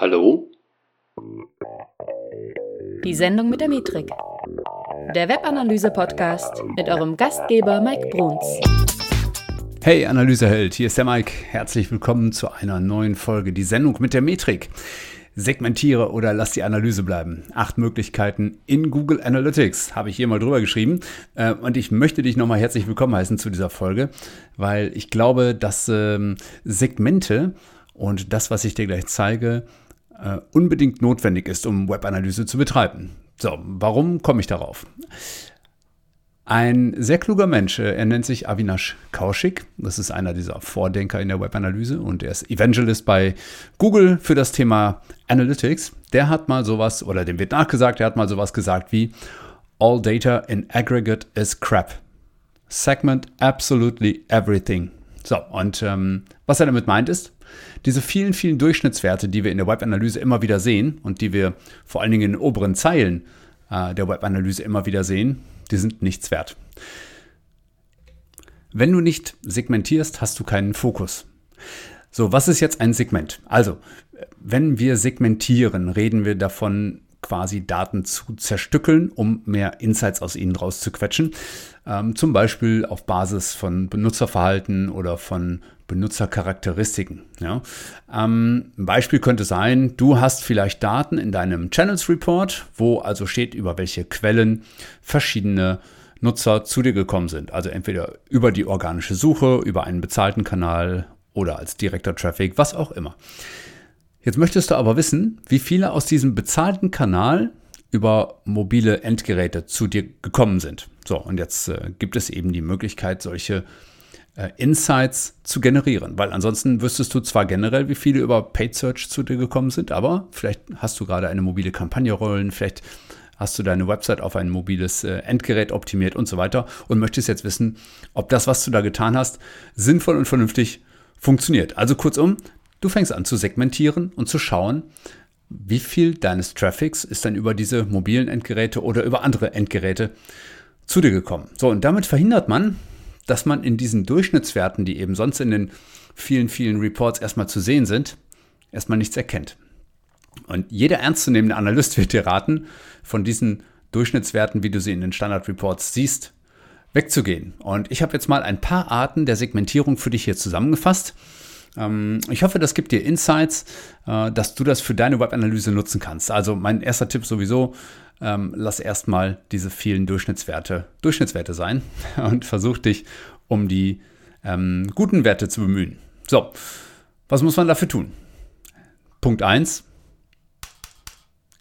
Hallo? Die Sendung mit der Metrik. Der Webanalyse-Podcast mit eurem Gastgeber Mike Bruns. Hey Analyseheld, hier ist der Mike. Herzlich willkommen zu einer neuen Folge, die Sendung mit der Metrik. Segmentiere oder lass die Analyse bleiben. Acht Möglichkeiten in Google Analytics habe ich hier mal drüber geschrieben. Äh, und ich möchte dich nochmal herzlich willkommen heißen zu dieser Folge, weil ich glaube, dass ähm, Segmente und das, was ich dir gleich zeige, äh, unbedingt notwendig ist, um Webanalyse zu betreiben. So, warum komme ich darauf? Ein sehr kluger Mensch, äh, er nennt sich Avinash Kaushik. Das ist einer dieser Vordenker in der Webanalyse und er ist Evangelist bei Google für das Thema Analytics. Der hat mal sowas, oder dem wird nachgesagt, er hat mal sowas gesagt wie All data in aggregate is crap. Segment absolutely everything. So, und ähm, was er damit meint ist, diese vielen, vielen Durchschnittswerte, die wir in der Webanalyse immer wieder sehen und die wir vor allen Dingen in den oberen Zeilen äh, der Webanalyse immer wieder sehen, die sind nichts wert. Wenn du nicht segmentierst, hast du keinen Fokus. So, was ist jetzt ein Segment? Also, wenn wir segmentieren, reden wir davon, quasi Daten zu zerstückeln, um mehr Insights aus ihnen rauszuquetschen. Ähm, zum Beispiel auf Basis von Benutzerverhalten oder von Benutzercharakteristiken. Ja. Ähm, ein Beispiel könnte sein, du hast vielleicht Daten in deinem Channels Report, wo also steht, über welche Quellen verschiedene Nutzer zu dir gekommen sind. Also entweder über die organische Suche, über einen bezahlten Kanal oder als direkter Traffic, was auch immer. Jetzt möchtest du aber wissen, wie viele aus diesem bezahlten Kanal über mobile Endgeräte zu dir gekommen sind. So, und jetzt äh, gibt es eben die Möglichkeit, solche äh, Insights zu generieren, weil ansonsten wüsstest du zwar generell, wie viele über Paid Search zu dir gekommen sind, aber vielleicht hast du gerade eine mobile Kampagne rollen, vielleicht hast du deine Website auf ein mobiles äh, Endgerät optimiert und so weiter und möchtest jetzt wissen, ob das, was du da getan hast, sinnvoll und vernünftig funktioniert. Also kurzum, Du fängst an zu segmentieren und zu schauen, wie viel deines Traffics ist dann über diese mobilen Endgeräte oder über andere Endgeräte zu dir gekommen. So, und damit verhindert man, dass man in diesen Durchschnittswerten, die eben sonst in den vielen, vielen Reports erstmal zu sehen sind, erstmal nichts erkennt. Und jeder ernstzunehmende Analyst wird dir raten, von diesen Durchschnittswerten, wie du sie in den Standard-Reports siehst, wegzugehen. Und ich habe jetzt mal ein paar Arten der Segmentierung für dich hier zusammengefasst. Ähm, ich hoffe, das gibt dir Insights, äh, dass du das für deine Webanalyse nutzen kannst. Also mein erster Tipp sowieso, ähm, lass erstmal diese vielen Durchschnittswerte Durchschnittswerte sein und versuch dich um die ähm, guten Werte zu bemühen. So, was muss man dafür tun? Punkt 1,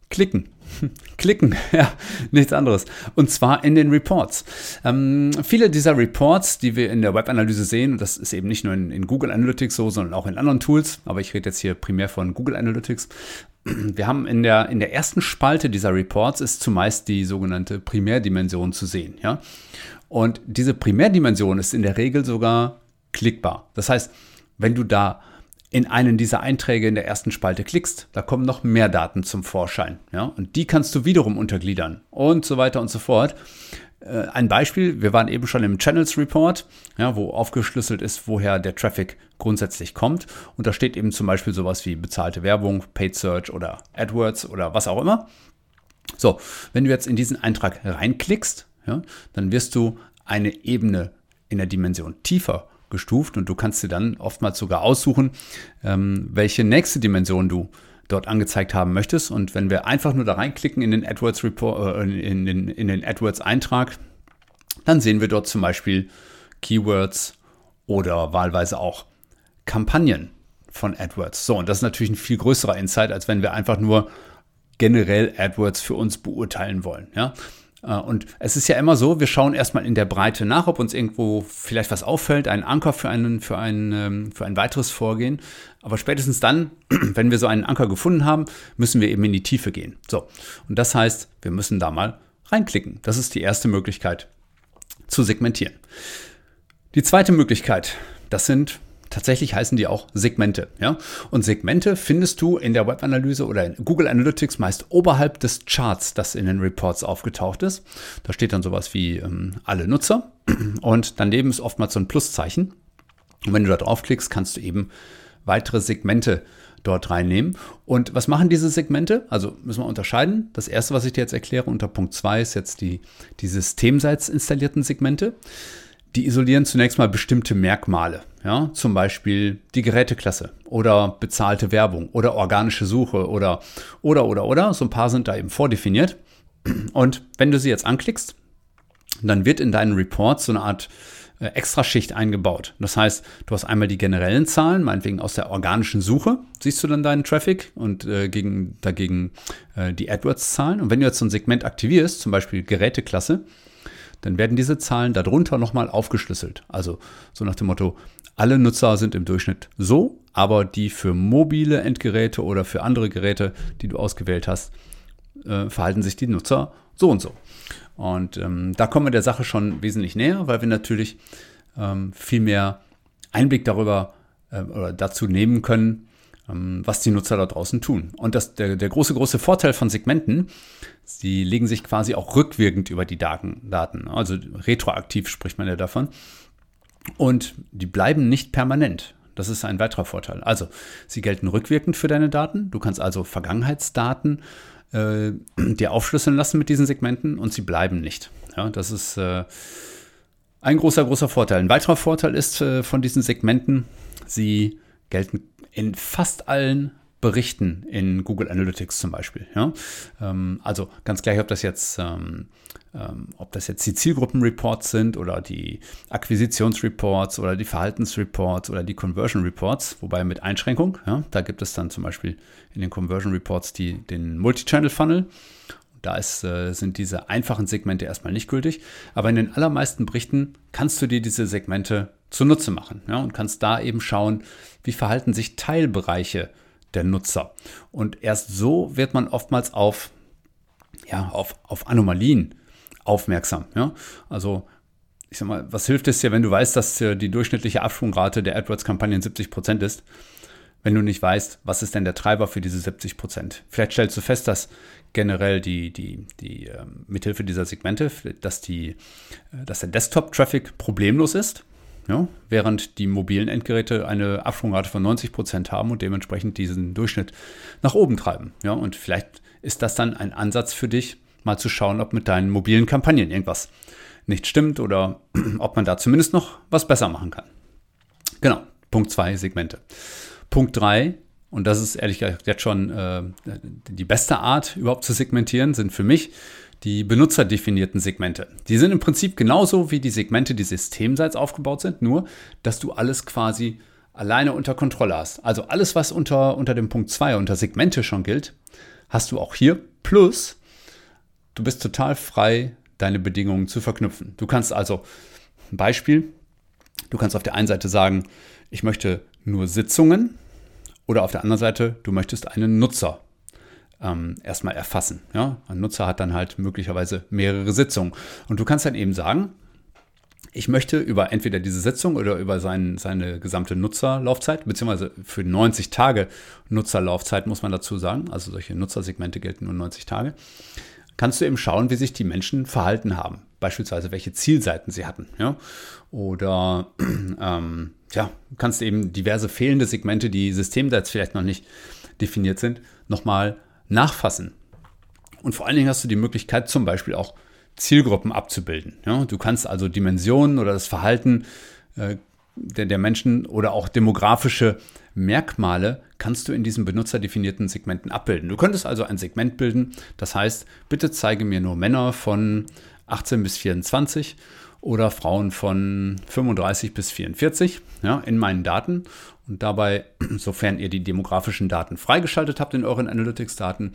klicken. Klicken, ja, nichts anderes. Und zwar in den Reports. Ähm, viele dieser Reports, die wir in der Webanalyse sehen, das ist eben nicht nur in, in, Google Analytics so, sondern auch in anderen Tools, aber ich rede jetzt hier primär von Google Analytics. Wir haben in der, in der ersten Spalte dieser Reports ist zumeist die sogenannte Primärdimension zu sehen. Ja? Und diese Primärdimension ist in der Regel sogar klickbar. Das heißt, wenn du da in einen dieser Einträge in der ersten Spalte klickst, da kommen noch mehr Daten zum Vorschein. Ja? Und die kannst du wiederum untergliedern und so weiter und so fort. Äh, ein Beispiel, wir waren eben schon im Channels Report, ja, wo aufgeschlüsselt ist, woher der Traffic grundsätzlich kommt. Und da steht eben zum Beispiel sowas wie bezahlte Werbung, Paid Search oder AdWords oder was auch immer. So, wenn du jetzt in diesen Eintrag reinklickst, ja, dann wirst du eine Ebene in der Dimension tiefer gestuft und du kannst dir dann oftmals sogar aussuchen, ähm, welche nächste Dimension du dort angezeigt haben möchtest. Und wenn wir einfach nur da reinklicken in den AdWords Report, äh, in, den, in den AdWords Eintrag, dann sehen wir dort zum Beispiel Keywords oder wahlweise auch Kampagnen von AdWords. So, und das ist natürlich ein viel größerer Insight, als wenn wir einfach nur generell AdWords für uns beurteilen wollen. Ja? Äh, und es ist ja immer so, wir schauen erstmal in der Breite nach, ob uns irgendwo vielleicht was auffällt, ein Anker für, einen, für, ein, ähm, für ein weiteres Vorgehen. Aber spätestens dann, wenn wir so einen Anker gefunden haben, müssen wir eben in die Tiefe gehen. So, und das heißt, wir müssen da mal reinklicken. Das ist die erste Möglichkeit zu segmentieren. Die zweite Möglichkeit, das sind Tatsächlich heißen die auch Segmente. Ja? Und Segmente findest du in der Webanalyse oder in Google Analytics meist oberhalb des Charts, das in den Reports aufgetaucht ist. Da steht dann sowas wie ähm, alle Nutzer und daneben ist oftmals so ein Pluszeichen. Und wenn du da draufklickst, kannst du eben weitere Segmente dort reinnehmen. Und was machen diese Segmente? Also müssen wir unterscheiden. Das erste, was ich dir jetzt erkläre unter Punkt 2, ist jetzt die, die systemseits installierten Segmente. Die isolieren zunächst mal bestimmte Merkmale, ja, zum Beispiel die Geräteklasse oder bezahlte Werbung oder organische Suche oder oder oder oder. So ein paar sind da eben vordefiniert. Und wenn du sie jetzt anklickst, dann wird in deinen Reports so eine Art äh, Extraschicht eingebaut. Das heißt, du hast einmal die generellen Zahlen, meinetwegen aus der organischen Suche, siehst du dann deinen Traffic und äh, gegen, dagegen äh, die AdWords-Zahlen. Und wenn du jetzt so ein Segment aktivierst, zum Beispiel Geräteklasse, dann werden diese Zahlen darunter nochmal aufgeschlüsselt. Also so nach dem Motto, alle Nutzer sind im Durchschnitt so, aber die für mobile Endgeräte oder für andere Geräte, die du ausgewählt hast, äh, verhalten sich die Nutzer so und so. Und ähm, da kommen wir der Sache schon wesentlich näher, weil wir natürlich ähm, viel mehr Einblick darüber äh, oder dazu nehmen können, was die Nutzer da draußen tun. Und das, der, der große, große Vorteil von Segmenten, sie legen sich quasi auch rückwirkend über die Daten. Also retroaktiv spricht man ja davon. Und die bleiben nicht permanent. Das ist ein weiterer Vorteil. Also, sie gelten rückwirkend für deine Daten. Du kannst also Vergangenheitsdaten äh, dir aufschlüsseln lassen mit diesen Segmenten und sie bleiben nicht. Ja, das ist äh, ein großer, großer Vorteil. Ein weiterer Vorteil ist äh, von diesen Segmenten, sie gelten in fast allen Berichten in Google Analytics zum Beispiel. Ja? Ähm, also ganz gleich, ob das jetzt ähm, ähm, ob das jetzt die Zielgruppenreports sind oder die Akquisitionsreports oder die Verhaltensreports oder die Conversion Reports, wobei mit Einschränkung. Ja, da gibt es dann zum Beispiel in den Conversion Reports die, den Multi-Channel Funnel. Da ist, äh, sind diese einfachen Segmente erstmal nicht gültig. Aber in den allermeisten Berichten kannst du dir diese Segmente zunutze machen ja, und kannst da eben schauen, wie verhalten sich Teilbereiche der Nutzer. Und erst so wird man oftmals auf, ja, auf, auf Anomalien aufmerksam. Ja? Also ich sag mal, was hilft es dir, wenn du weißt, dass die durchschnittliche Absprungrate der AdWords-Kampagnen 70 Prozent ist, wenn du nicht weißt, was ist denn der Treiber für diese 70 Prozent? Vielleicht stellst du fest, dass generell die, die, die äh, mithilfe dieser Segmente, dass, die, äh, dass der Desktop-Traffic problemlos ist, ja, während die mobilen Endgeräte eine Absprungrate von 90 Prozent haben und dementsprechend diesen Durchschnitt nach oben treiben. Ja, und vielleicht ist das dann ein Ansatz für dich, mal zu schauen, ob mit deinen mobilen Kampagnen irgendwas nicht stimmt oder ob man da zumindest noch was besser machen kann. Genau, Punkt 2, Segmente. Punkt 3, und das ist ehrlich gesagt jetzt schon äh, die beste Art überhaupt zu segmentieren, sind für mich die benutzerdefinierten Segmente. Die sind im Prinzip genauso wie die Segmente, die systemseits aufgebaut sind, nur dass du alles quasi alleine unter Kontrolle hast. Also alles, was unter, unter dem Punkt 2, unter Segmente schon gilt, hast du auch hier. Plus, du bist total frei, deine Bedingungen zu verknüpfen. Du kannst also, ein Beispiel, du kannst auf der einen Seite sagen, ich möchte nur Sitzungen oder auf der anderen Seite, du möchtest einen Nutzer ähm, erstmal erfassen. Ja? Ein Nutzer hat dann halt möglicherweise mehrere Sitzungen. Und du kannst dann eben sagen, ich möchte über entweder diese Sitzung oder über sein, seine gesamte Nutzerlaufzeit, beziehungsweise für 90 Tage Nutzerlaufzeit muss man dazu sagen, also solche Nutzersegmente gelten nur 90 Tage, kannst du eben schauen, wie sich die Menschen verhalten haben. Beispielsweise, welche Zielseiten sie hatten. Ja? Oder ähm, ja, kannst eben diverse fehlende Segmente, die systemseits vielleicht noch nicht definiert sind, nochmal nachfassen. Und vor allen Dingen hast du die Möglichkeit, zum Beispiel auch Zielgruppen abzubilden. Ja? Du kannst also Dimensionen oder das Verhalten äh, der, der Menschen oder auch demografische Merkmale kannst du in diesen benutzerdefinierten Segmenten abbilden. Du könntest also ein Segment bilden, das heißt, bitte zeige mir nur Männer von 18 bis 24 oder Frauen von 35 bis 44 ja, in meinen Daten. Und dabei, sofern ihr die demografischen Daten freigeschaltet habt in euren Analytics-Daten,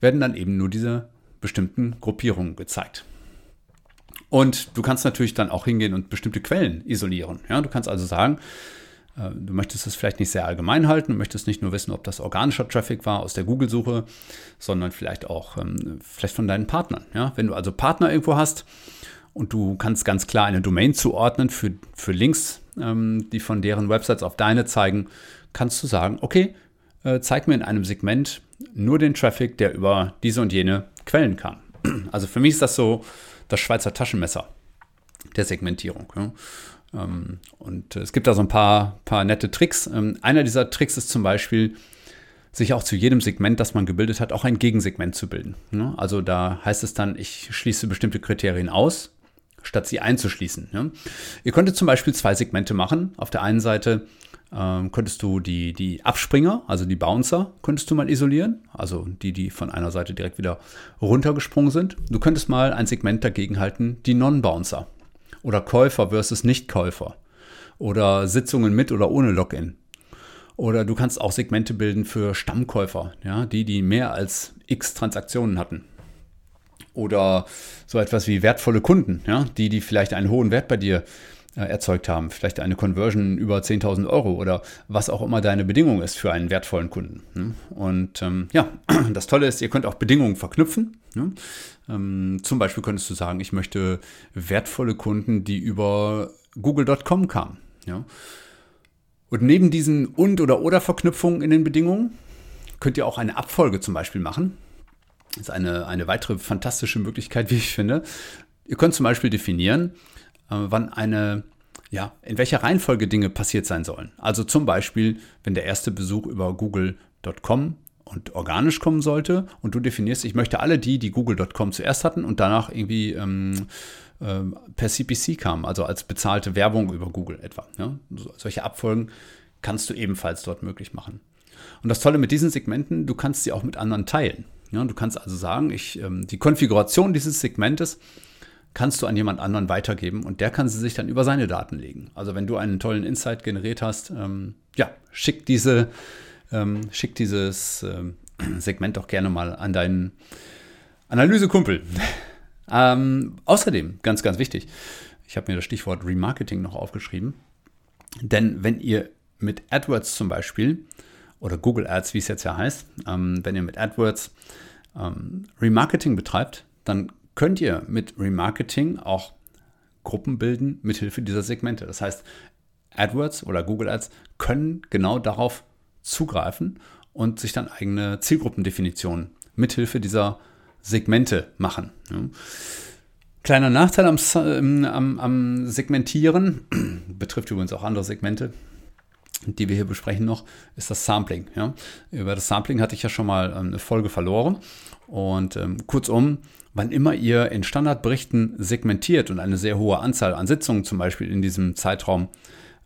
werden dann eben nur diese bestimmten Gruppierungen gezeigt. Und du kannst natürlich dann auch hingehen und bestimmte Quellen isolieren. Ja, du kannst also sagen, äh, du möchtest es vielleicht nicht sehr allgemein halten, du möchtest nicht nur wissen, ob das organischer Traffic war aus der Google-Suche, sondern vielleicht auch ähm, vielleicht von deinen Partnern. Ja? Wenn du also Partner irgendwo hast und du kannst ganz klar eine Domain zuordnen für, für Links, ähm, die von deren Websites auf deine zeigen, kannst du sagen, okay, äh, zeig mir in einem Segment nur den Traffic, der über diese und jene Quellen kam. Also für mich ist das so das Schweizer Taschenmesser der Segmentierung. Ja. Ähm, und es gibt da so ein paar, paar nette Tricks. Ähm, einer dieser Tricks ist zum Beispiel, sich auch zu jedem Segment, das man gebildet hat, auch ein Gegensegment zu bilden. Ne? Also da heißt es dann, ich schließe bestimmte Kriterien aus, statt sie einzuschließen. Ne? Ihr könntet zum Beispiel zwei Segmente machen. Auf der einen Seite ähm, könntest du die, die Abspringer, also die Bouncer, könntest du mal isolieren. Also die, die von einer Seite direkt wieder runtergesprungen sind. Du könntest mal ein Segment dagegen halten, die Non-Bouncer. Oder Käufer versus Nicht-Käufer. Oder Sitzungen mit oder ohne Login. Oder du kannst auch Segmente bilden für Stammkäufer, ja, die, die mehr als x Transaktionen hatten. Oder so etwas wie wertvolle Kunden, ja, die, die vielleicht einen hohen Wert bei dir äh, erzeugt haben. Vielleicht eine Conversion über 10.000 Euro oder was auch immer deine Bedingung ist für einen wertvollen Kunden. Ne? Und ähm, ja, das Tolle ist, ihr könnt auch Bedingungen verknüpfen. Ne? Ähm, zum Beispiel könntest du sagen, ich möchte wertvolle Kunden, die über google.com kamen. Ja? Und neben diesen und oder oder Verknüpfungen in den Bedingungen könnt ihr auch eine Abfolge zum Beispiel machen. Das ist eine, eine weitere fantastische Möglichkeit, wie ich finde. Ihr könnt zum Beispiel definieren, äh, wann eine, ja, in welcher Reihenfolge Dinge passiert sein sollen. Also zum Beispiel, wenn der erste Besuch über google.com und organisch kommen sollte und du definierst, ich möchte alle die, die google.com zuerst hatten und danach irgendwie ähm, äh, per CPC kamen, also als bezahlte Werbung über Google etwa. Ja? So, solche Abfolgen kannst du ebenfalls dort möglich machen. Und das Tolle mit diesen Segmenten, du kannst sie auch mit anderen teilen. Ja, du kannst also sagen, ich, ähm, die Konfiguration dieses Segmentes kannst du an jemand anderen weitergeben und der kann sie sich dann über seine Daten legen. Also wenn du einen tollen Insight generiert hast, ähm, ja, schick diese, ähm, schick dieses ähm, Segment doch gerne mal an deinen Analysekumpel. ähm, außerdem, ganz, ganz wichtig, ich habe mir das Stichwort Remarketing noch aufgeschrieben. Denn wenn ihr mit AdWords zum Beispiel oder Google Ads, wie es jetzt ja heißt, ähm, wenn ihr mit AdWords ähm, Remarketing betreibt, dann könnt ihr mit Remarketing auch Gruppen bilden mithilfe dieser Segmente. Das heißt, AdWords oder Google Ads können genau darauf zugreifen und sich dann eigene Zielgruppendefinitionen mithilfe dieser Segmente machen. Kleiner Nachteil am, am, am Segmentieren, betrifft übrigens auch andere Segmente, die wir hier besprechen noch, ist das Sampling. Ja? Über das Sampling hatte ich ja schon mal ähm, eine Folge verloren. Und ähm, kurzum, wann immer ihr in Standardberichten segmentiert und eine sehr hohe Anzahl an Sitzungen zum Beispiel in diesem Zeitraum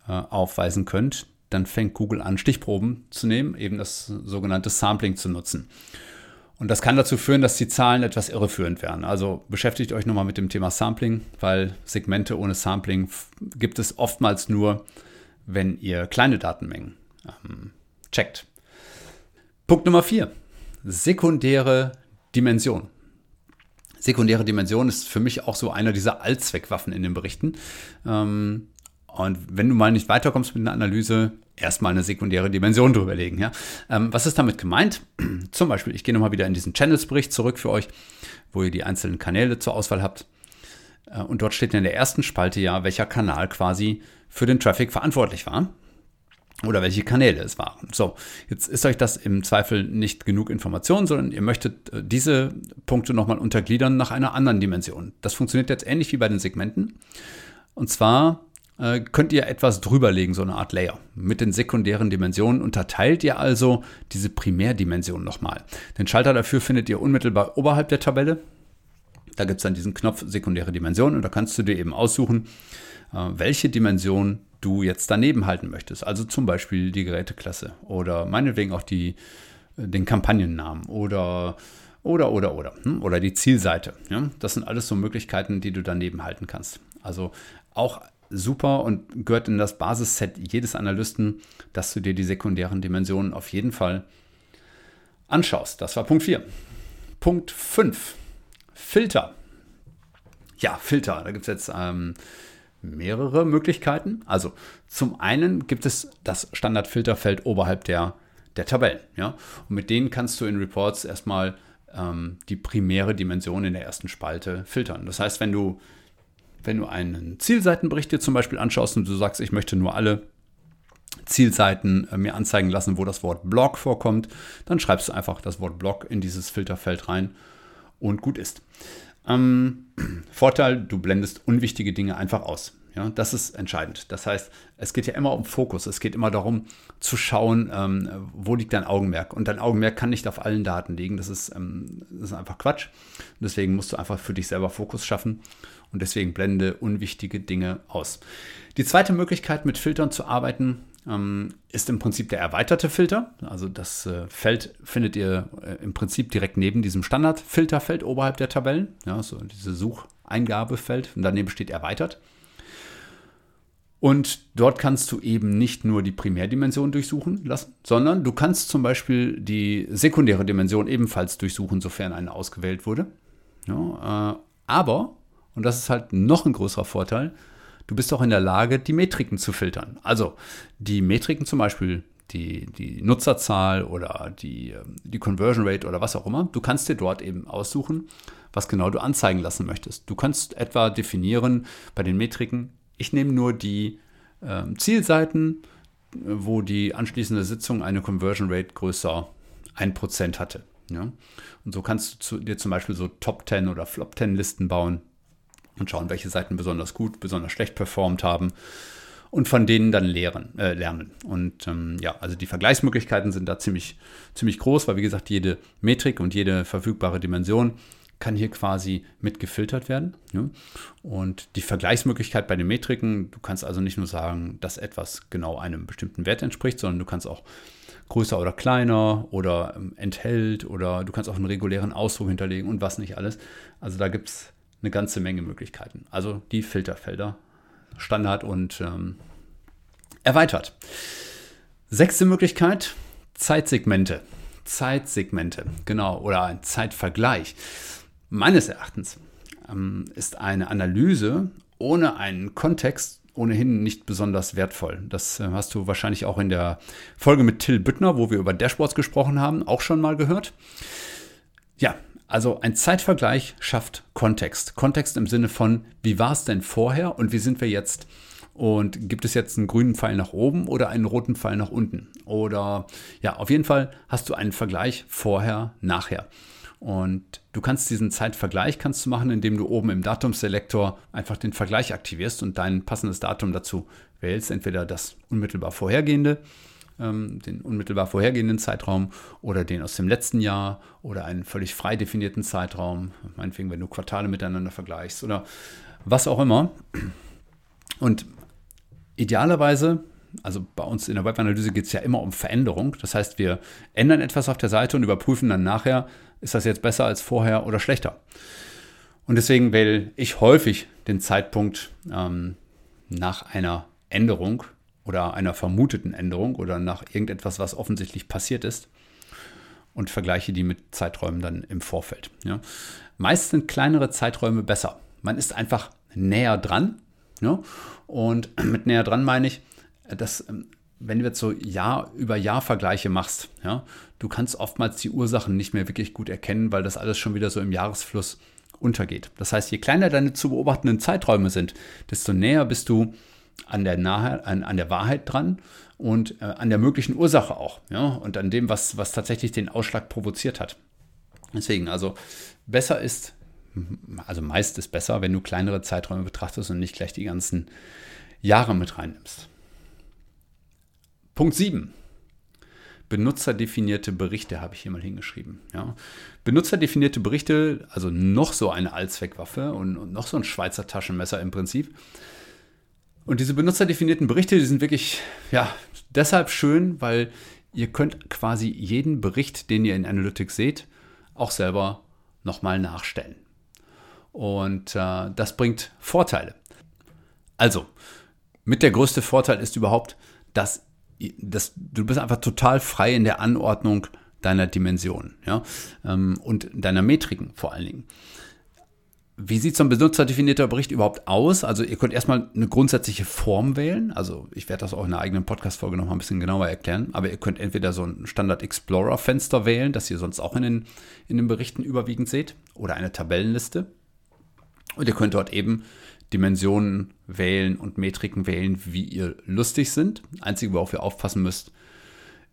äh, aufweisen könnt, dann fängt Google an, Stichproben zu nehmen, eben das sogenannte Sampling zu nutzen. Und das kann dazu führen, dass die Zahlen etwas irreführend werden. Also beschäftigt euch nochmal mit dem Thema Sampling, weil Segmente ohne Sampling gibt es oftmals nur, wenn ihr kleine Datenmengen ähm, checkt. Punkt Nummer vier: Sekundäre Dimension. Sekundäre Dimension ist für mich auch so einer dieser Allzweckwaffen in den Berichten. Ähm, und wenn du mal nicht weiterkommst mit einer Analyse, erstmal eine sekundäre Dimension drüberlegen. Ja? Ähm, was ist damit gemeint? Zum Beispiel, ich gehe nochmal wieder in diesen Channels-Bericht zurück für euch, wo ihr die einzelnen Kanäle zur Auswahl habt. Äh, und dort steht in der ersten Spalte ja, welcher Kanal quasi für den Traffic verantwortlich war oder welche Kanäle es waren. So, jetzt ist euch das im Zweifel nicht genug Information, sondern ihr möchtet äh, diese Punkte nochmal untergliedern nach einer anderen Dimension. Das funktioniert jetzt ähnlich wie bei den Segmenten. Und zwar äh, könnt ihr etwas drüberlegen, so eine Art Layer. Mit den sekundären Dimensionen unterteilt ihr also diese Primärdimension nochmal. Den Schalter dafür findet ihr unmittelbar oberhalb der Tabelle. Da gibt es dann diesen Knopf sekundäre Dimension und da kannst du dir eben aussuchen, welche Dimension du jetzt daneben halten möchtest. Also zum Beispiel die Geräteklasse oder meinetwegen auch die, äh, den Kampagnennamen oder oder oder oder hm? oder die Zielseite. Ja? Das sind alles so Möglichkeiten, die du daneben halten kannst. Also auch super und gehört in das Basisset jedes Analysten, dass du dir die sekundären Dimensionen auf jeden Fall anschaust. Das war Punkt 4. Punkt 5. Filter. Ja, Filter. Da gibt es jetzt ähm, mehrere Möglichkeiten. Also zum einen gibt es das Standardfilterfeld oberhalb der, der Tabellen. Ja? Und mit denen kannst du in Reports erstmal ähm, die primäre Dimension in der ersten Spalte filtern. Das heißt, wenn du, wenn du einen Zielseitenbericht dir zum Beispiel anschaust und du sagst, ich möchte nur alle Zielseiten äh, mir anzeigen lassen, wo das Wort Blog vorkommt, dann schreibst du einfach das Wort Blog in dieses Filterfeld rein und gut ist. Ähm, Vorteil, du blendest unwichtige Dinge einfach aus. Ja, das ist entscheidend. Das heißt, es geht ja immer um Fokus. Es geht immer darum zu schauen, ähm, wo liegt dein Augenmerk. Und dein Augenmerk kann nicht auf allen Daten liegen. Das ist, ähm, das ist einfach Quatsch. Und deswegen musst du einfach für dich selber Fokus schaffen. Und deswegen blende unwichtige Dinge aus. Die zweite Möglichkeit, mit Filtern zu arbeiten, ähm, ist im Prinzip der erweiterte Filter. Also das äh, Feld findet ihr äh, im Prinzip direkt neben diesem Standardfilterfeld oberhalb der Tabellen. Ja, so diese Sucheingabefeld. Und daneben steht erweitert. Und dort kannst du eben nicht nur die Primärdimension durchsuchen lassen, sondern du kannst zum Beispiel die sekundäre Dimension ebenfalls durchsuchen, sofern eine ausgewählt wurde. Ja, äh, aber, und das ist halt noch ein größerer Vorteil, du bist auch in der Lage, die Metriken zu filtern. Also die Metriken zum Beispiel, die, die Nutzerzahl oder die, ähm, die Conversion Rate oder was auch immer, du kannst dir dort eben aussuchen, was genau du anzeigen lassen möchtest. Du kannst etwa definieren bei den Metriken, ich nehme nur die äh, Zielseiten, wo die anschließende Sitzung eine Conversion Rate größer 1% hatte. Ja? Und so kannst du zu, dir zum Beispiel so Top 10 oder Flop 10 Listen bauen und schauen, welche Seiten besonders gut, besonders schlecht performt haben und von denen dann lehren, äh, lernen. Und ähm, ja, also die Vergleichsmöglichkeiten sind da ziemlich, ziemlich groß, weil wie gesagt, jede Metrik und jede verfügbare Dimension kann hier quasi mit gefiltert werden. Ja? Und die Vergleichsmöglichkeit bei den Metriken, du kannst also nicht nur sagen, dass etwas genau einem bestimmten Wert entspricht, sondern du kannst auch größer oder kleiner oder ähm, enthält oder du kannst auch einen regulären Ausdruck hinterlegen und was nicht alles. Also da gibt es eine ganze Menge Möglichkeiten. Also die Filterfelder, Standard und ähm, erweitert. Sechste Möglichkeit, Zeitsegmente. Zeitsegmente, genau, oder ein Zeitvergleich meines Erachtens ähm, ist eine Analyse ohne einen Kontext ohnehin nicht besonders wertvoll. Das äh, hast du wahrscheinlich auch in der Folge mit Till Büttner, wo wir über Dashboards gesprochen haben, auch schon mal gehört. Ja, also ein Zeitvergleich schafft Kontext. Kontext im Sinne von, wie war es denn vorher und wie sind wir jetzt? Und gibt es jetzt einen grünen Pfeil nach oben oder einen roten Pfeil nach unten? Oder ja, auf jeden Fall hast du einen Vergleich vorher, nachher. Und du kannst diesen Zeitvergleich kannst du machen, indem du oben im Datumselektor einfach den Vergleich aktivierst und dein passendes Datum dazu wählst. Entweder das unmittelbar vorhergehende, ähm, den unmittelbar vorhergehenden Zeitraum oder den aus dem letzten Jahr oder einen völlig frei definierten Zeitraum, meinetwegen, wenn du Quartale miteinander vergleichst oder was auch immer. Und idealerweise also bei uns in der Webanalyse geht es ja immer um Veränderung. Das heißt, wir ändern etwas auf der Seite und überprüfen dann nachher, ist das jetzt besser als vorher oder schlechter? Und deswegen wähle ich häufig den Zeitpunkt ähm, nach einer Änderung oder einer vermuteten Änderung oder nach irgendetwas, was offensichtlich passiert ist und vergleiche die mit Zeiträumen dann im Vorfeld. Ja. Meist sind kleinere Zeiträume besser. Man ist einfach näher dran. Ja. Und mit näher dran meine ich, dass ähm, wenn du jetzt so Jahr über Jahr Vergleiche machst, ja, du kannst oftmals die Ursachen nicht mehr wirklich gut erkennen, weil das alles schon wieder so im Jahresfluss untergeht. Das heißt, je kleiner deine zu beobachtenden Zeiträume sind, desto näher bist du an der, Nahe, an, an der Wahrheit dran und äh, an der möglichen Ursache auch. Ja, und an dem, was, was tatsächlich den Ausschlag provoziert hat. Deswegen, also besser ist, also meist ist besser, wenn du kleinere Zeiträume betrachtest und nicht gleich die ganzen Jahre mit reinnimmst. Punkt 7. Benutzerdefinierte Berichte habe ich hier mal hingeschrieben. Ja. Benutzerdefinierte Berichte, also noch so eine Allzweckwaffe und, und noch so ein Schweizer Taschenmesser im Prinzip. Und diese benutzerdefinierten Berichte, die sind wirklich ja, deshalb schön, weil ihr könnt quasi jeden Bericht, den ihr in Analytics seht, auch selber nochmal nachstellen. Und äh, das bringt Vorteile. Also, mit der größte Vorteil ist überhaupt, dass das, du bist einfach total frei in der Anordnung deiner Dimensionen ja? Ähm, und deiner Metriken vor allen Dingen. Wie sieht so ein benutzerdefinierter Bericht überhaupt aus? Also ihr könnt erstmal eine grundsätzliche Form wählen. Also ich werde das auch in einer eigenen Podcast-Folge noch mal ein bisschen genauer erklären. Aber ihr könnt entweder so ein Standard Explorer-Fenster wählen, das ihr sonst auch in den, in den Berichten überwiegend seht, oder eine Tabellenliste. Und ihr könnt dort eben Dimensionen wählen und Metriken wählen, wie ihr lustig sind. Einzige, worauf ihr aufpassen müsst,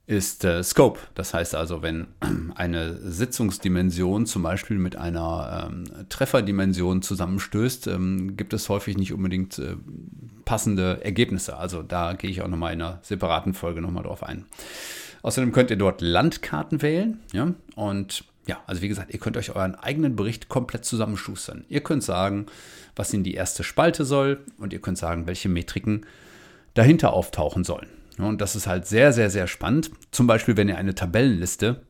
ist äh, Scope. Das heißt also, wenn eine Sitzungsdimension zum Beispiel mit einer ähm, Trefferdimension zusammenstößt, ähm, gibt es häufig nicht unbedingt äh, passende Ergebnisse. Also da gehe ich auch nochmal in einer separaten Folge nochmal drauf ein. Außerdem könnt ihr dort Landkarten wählen. Ja? Und ja, also wie gesagt, ihr könnt euch euren eigenen Bericht komplett zusammenschustern. Ihr könnt sagen, was in die erste Spalte soll und ihr könnt sagen, welche Metriken dahinter auftauchen sollen. Und das ist halt sehr, sehr, sehr spannend. Zum Beispiel, wenn ihr eine Tabellenliste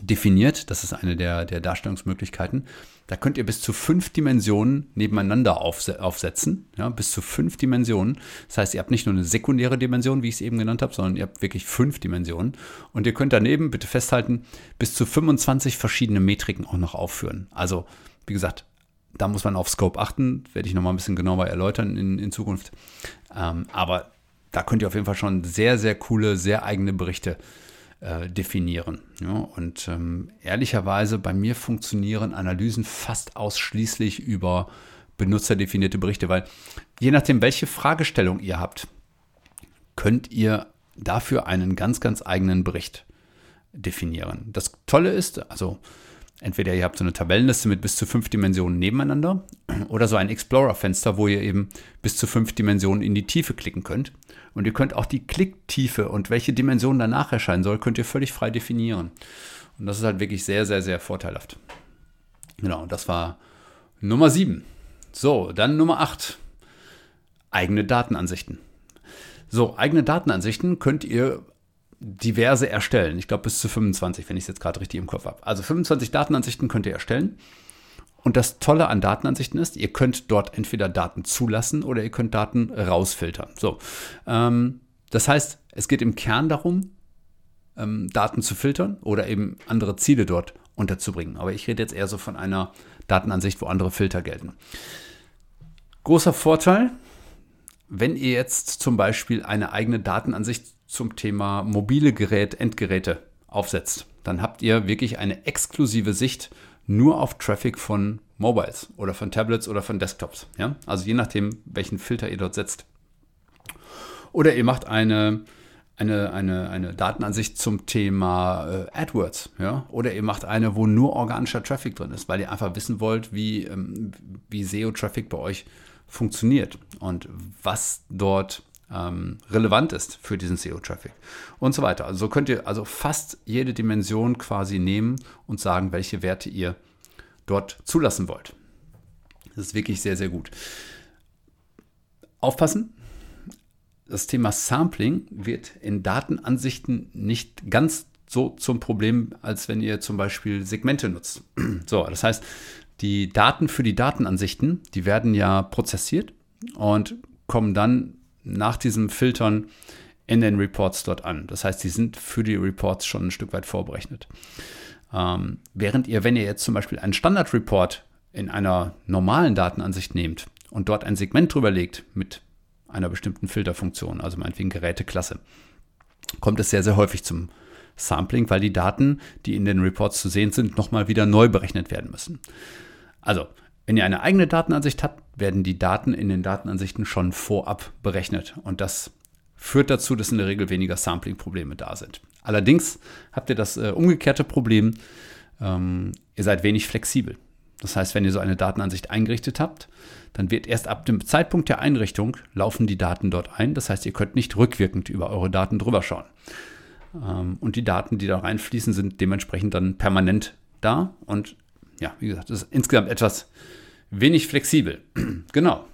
definiert, das ist eine der, der Darstellungsmöglichkeiten, da könnt ihr bis zu fünf Dimensionen nebeneinander aufsetzen. Ja, bis zu fünf Dimensionen. Das heißt, ihr habt nicht nur eine sekundäre Dimension, wie ich es eben genannt habe, sondern ihr habt wirklich fünf Dimensionen. Und ihr könnt daneben, bitte festhalten, bis zu 25 verschiedene Metriken auch noch aufführen. Also, wie gesagt, da muss man auf Scope achten, werde ich nochmal ein bisschen genauer erläutern in, in Zukunft. Ähm, aber da könnt ihr auf jeden Fall schon sehr, sehr coole, sehr eigene Berichte äh, definieren. Ja, und ähm, ehrlicherweise, bei mir funktionieren Analysen fast ausschließlich über benutzerdefinierte Berichte, weil je nachdem, welche Fragestellung ihr habt, könnt ihr dafür einen ganz, ganz eigenen Bericht definieren. Das Tolle ist, also entweder ihr habt so eine Tabellenliste mit bis zu fünf Dimensionen nebeneinander oder so ein Explorer-Fenster, wo ihr eben bis zu fünf Dimensionen in die Tiefe klicken könnt. Und ihr könnt auch die Klicktiefe und welche Dimension danach erscheinen soll, könnt ihr völlig frei definieren. Und das ist halt wirklich sehr, sehr, sehr vorteilhaft. Genau, das war Nummer 7. So, dann Nummer 8. Eigene Datenansichten. So, eigene Datenansichten könnt ihr diverse erstellen. Ich glaube bis zu 25, wenn ich es jetzt gerade richtig im Kopf habe. Also 25 Datenansichten könnt ihr erstellen. Und das Tolle an Datenansichten ist, ihr könnt dort entweder Daten zulassen oder ihr könnt Daten rausfiltern. So, ähm, das heißt, es geht im Kern darum, ähm, Daten zu filtern oder eben andere Ziele dort unterzubringen. Aber ich rede jetzt eher so von einer Datenansicht, wo andere Filter gelten. Großer Vorteil, wenn ihr jetzt zum Beispiel eine eigene Datenansicht zum Thema mobile Gerät, Endgeräte aufsetzt, dann habt ihr wirklich eine exklusive Sicht nur auf Traffic von Mobiles oder von Tablets oder von Desktops. Ja? Also je nachdem, welchen Filter ihr dort setzt. Oder ihr macht eine, eine, eine, eine Datenansicht zum Thema äh, AdWords. Ja? Oder ihr macht eine, wo nur organischer Traffic drin ist, weil ihr einfach wissen wollt, wie, ähm, wie SEO-Traffic bei euch funktioniert und was dort ähm, relevant ist für diesen SEO-Traffic und so weiter. Also so könnt ihr also fast jede Dimension quasi nehmen und sagen, welche Werte ihr dort zulassen wollt. Das ist wirklich sehr, sehr gut. Aufpassen, das Thema Sampling wird in Datenansichten nicht ganz so zum Problem, als wenn ihr zum Beispiel Segmente nutzt. So, das heißt, die Daten für die Datenansichten, die werden ja prozessiert und kommen dann nach diesem Filtern in den Reports dort an. Das heißt, die sind für die Reports schon ein Stück weit vorberechnet. Ähm, während ihr, wenn ihr jetzt zum Beispiel einen Standard-Report in einer normalen Datenansicht nehmt und dort ein Segment drüber legt mit einer bestimmten Filterfunktion, also meinetwegen Geräteklasse, kommt es sehr, sehr häufig zum Sampling, weil die Daten, die in den Reports zu sehen sind, nochmal wieder neu berechnet werden müssen. Also, wenn ihr eine eigene Datenansicht habt, werden die Daten in den Datenansichten schon vorab berechnet. Und das führt dazu, dass in der Regel weniger Sampling-Probleme da sind. Allerdings habt ihr das äh, umgekehrte Problem, ähm, ihr seid wenig flexibel. Das heißt, wenn ihr so eine Datenansicht eingerichtet habt, dann wird erst ab dem Zeitpunkt der Einrichtung laufen die Daten dort ein. Das heißt, ihr könnt nicht rückwirkend über eure Daten drüber schauen. Ähm, und die Daten, die da reinfließen, sind dementsprechend dann permanent da und ja, wie gesagt, das ist insgesamt etwas wenig flexibel. genau.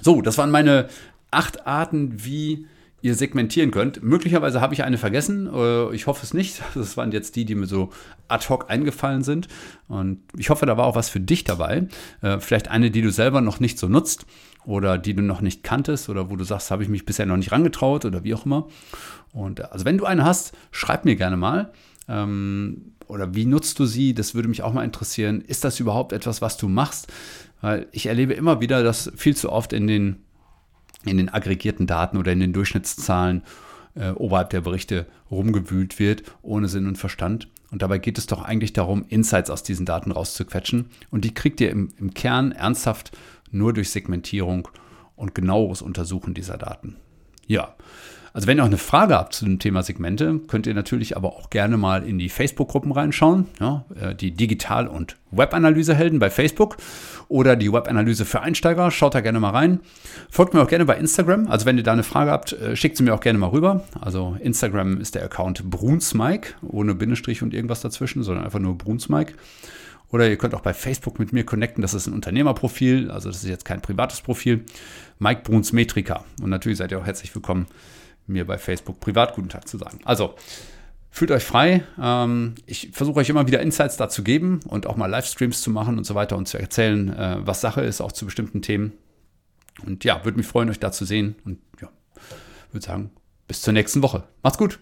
So, das waren meine acht Arten, wie ihr segmentieren könnt. Möglicherweise habe ich eine vergessen. Äh, ich hoffe es nicht. Das waren jetzt die, die mir so ad hoc eingefallen sind. Und ich hoffe, da war auch was für dich dabei. Äh, vielleicht eine, die du selber noch nicht so nutzt oder die du noch nicht kanntest oder wo du sagst, habe ich mich bisher noch nicht rangetraut oder wie auch immer. Und äh, also wenn du eine hast, schreib mir gerne mal. Ähm, oder wie nutzt du sie? Das würde mich auch mal interessieren. Ist das überhaupt etwas, was du machst? Weil ich erlebe immer wieder, dass viel zu oft in den, in den aggregierten Daten oder in den Durchschnittszahlen äh, oberhalb der Berichte rumgewühlt wird, ohne Sinn und Verstand. Und dabei geht es doch eigentlich darum, Insights aus diesen Daten rauszuquetschen. Und die kriegt ihr im, im Kern ernsthaft nur durch Segmentierung und genaueres Untersuchen dieser Daten. Ja, Also wenn ihr auch eine Frage habt zu dem Thema Segmente, könnt ihr natürlich aber auch gerne mal in die Facebook-Gruppen reinschauen. Ja, äh, die Digital- und Webanalyse-Helden bei Facebook oder die Webanalyse für Einsteiger. Schaut da gerne mal rein. Folgt mir auch gerne bei Instagram. Also wenn ihr da eine Frage habt, äh, schickt sie mir auch gerne mal rüber. Also Instagram ist der Account Brunsmike, ohne Bindestrich und irgendwas dazwischen, sondern einfach nur Brunsmike. Oder ihr könnt auch bei Facebook mit mir connecten. Das ist ein Unternehmerprofil, also das ist jetzt kein privates Profil. Mike Bruns Metrika. Und natürlich seid ihr auch herzlich willkommen, mir bei Facebook privat guten Tag zu sagen. Also, fühlt euch frei. Ähm, ich versuche euch immer wieder Insights dazu geben und auch mal Livestreams zu machen und so weiter und zu erzählen, äh, was Sache ist, auch zu bestimmten Themen. Und ja, würde mich freuen, euch da zu sehen. Und ja, würde sagen, bis zur nächsten Woche. Macht's gut.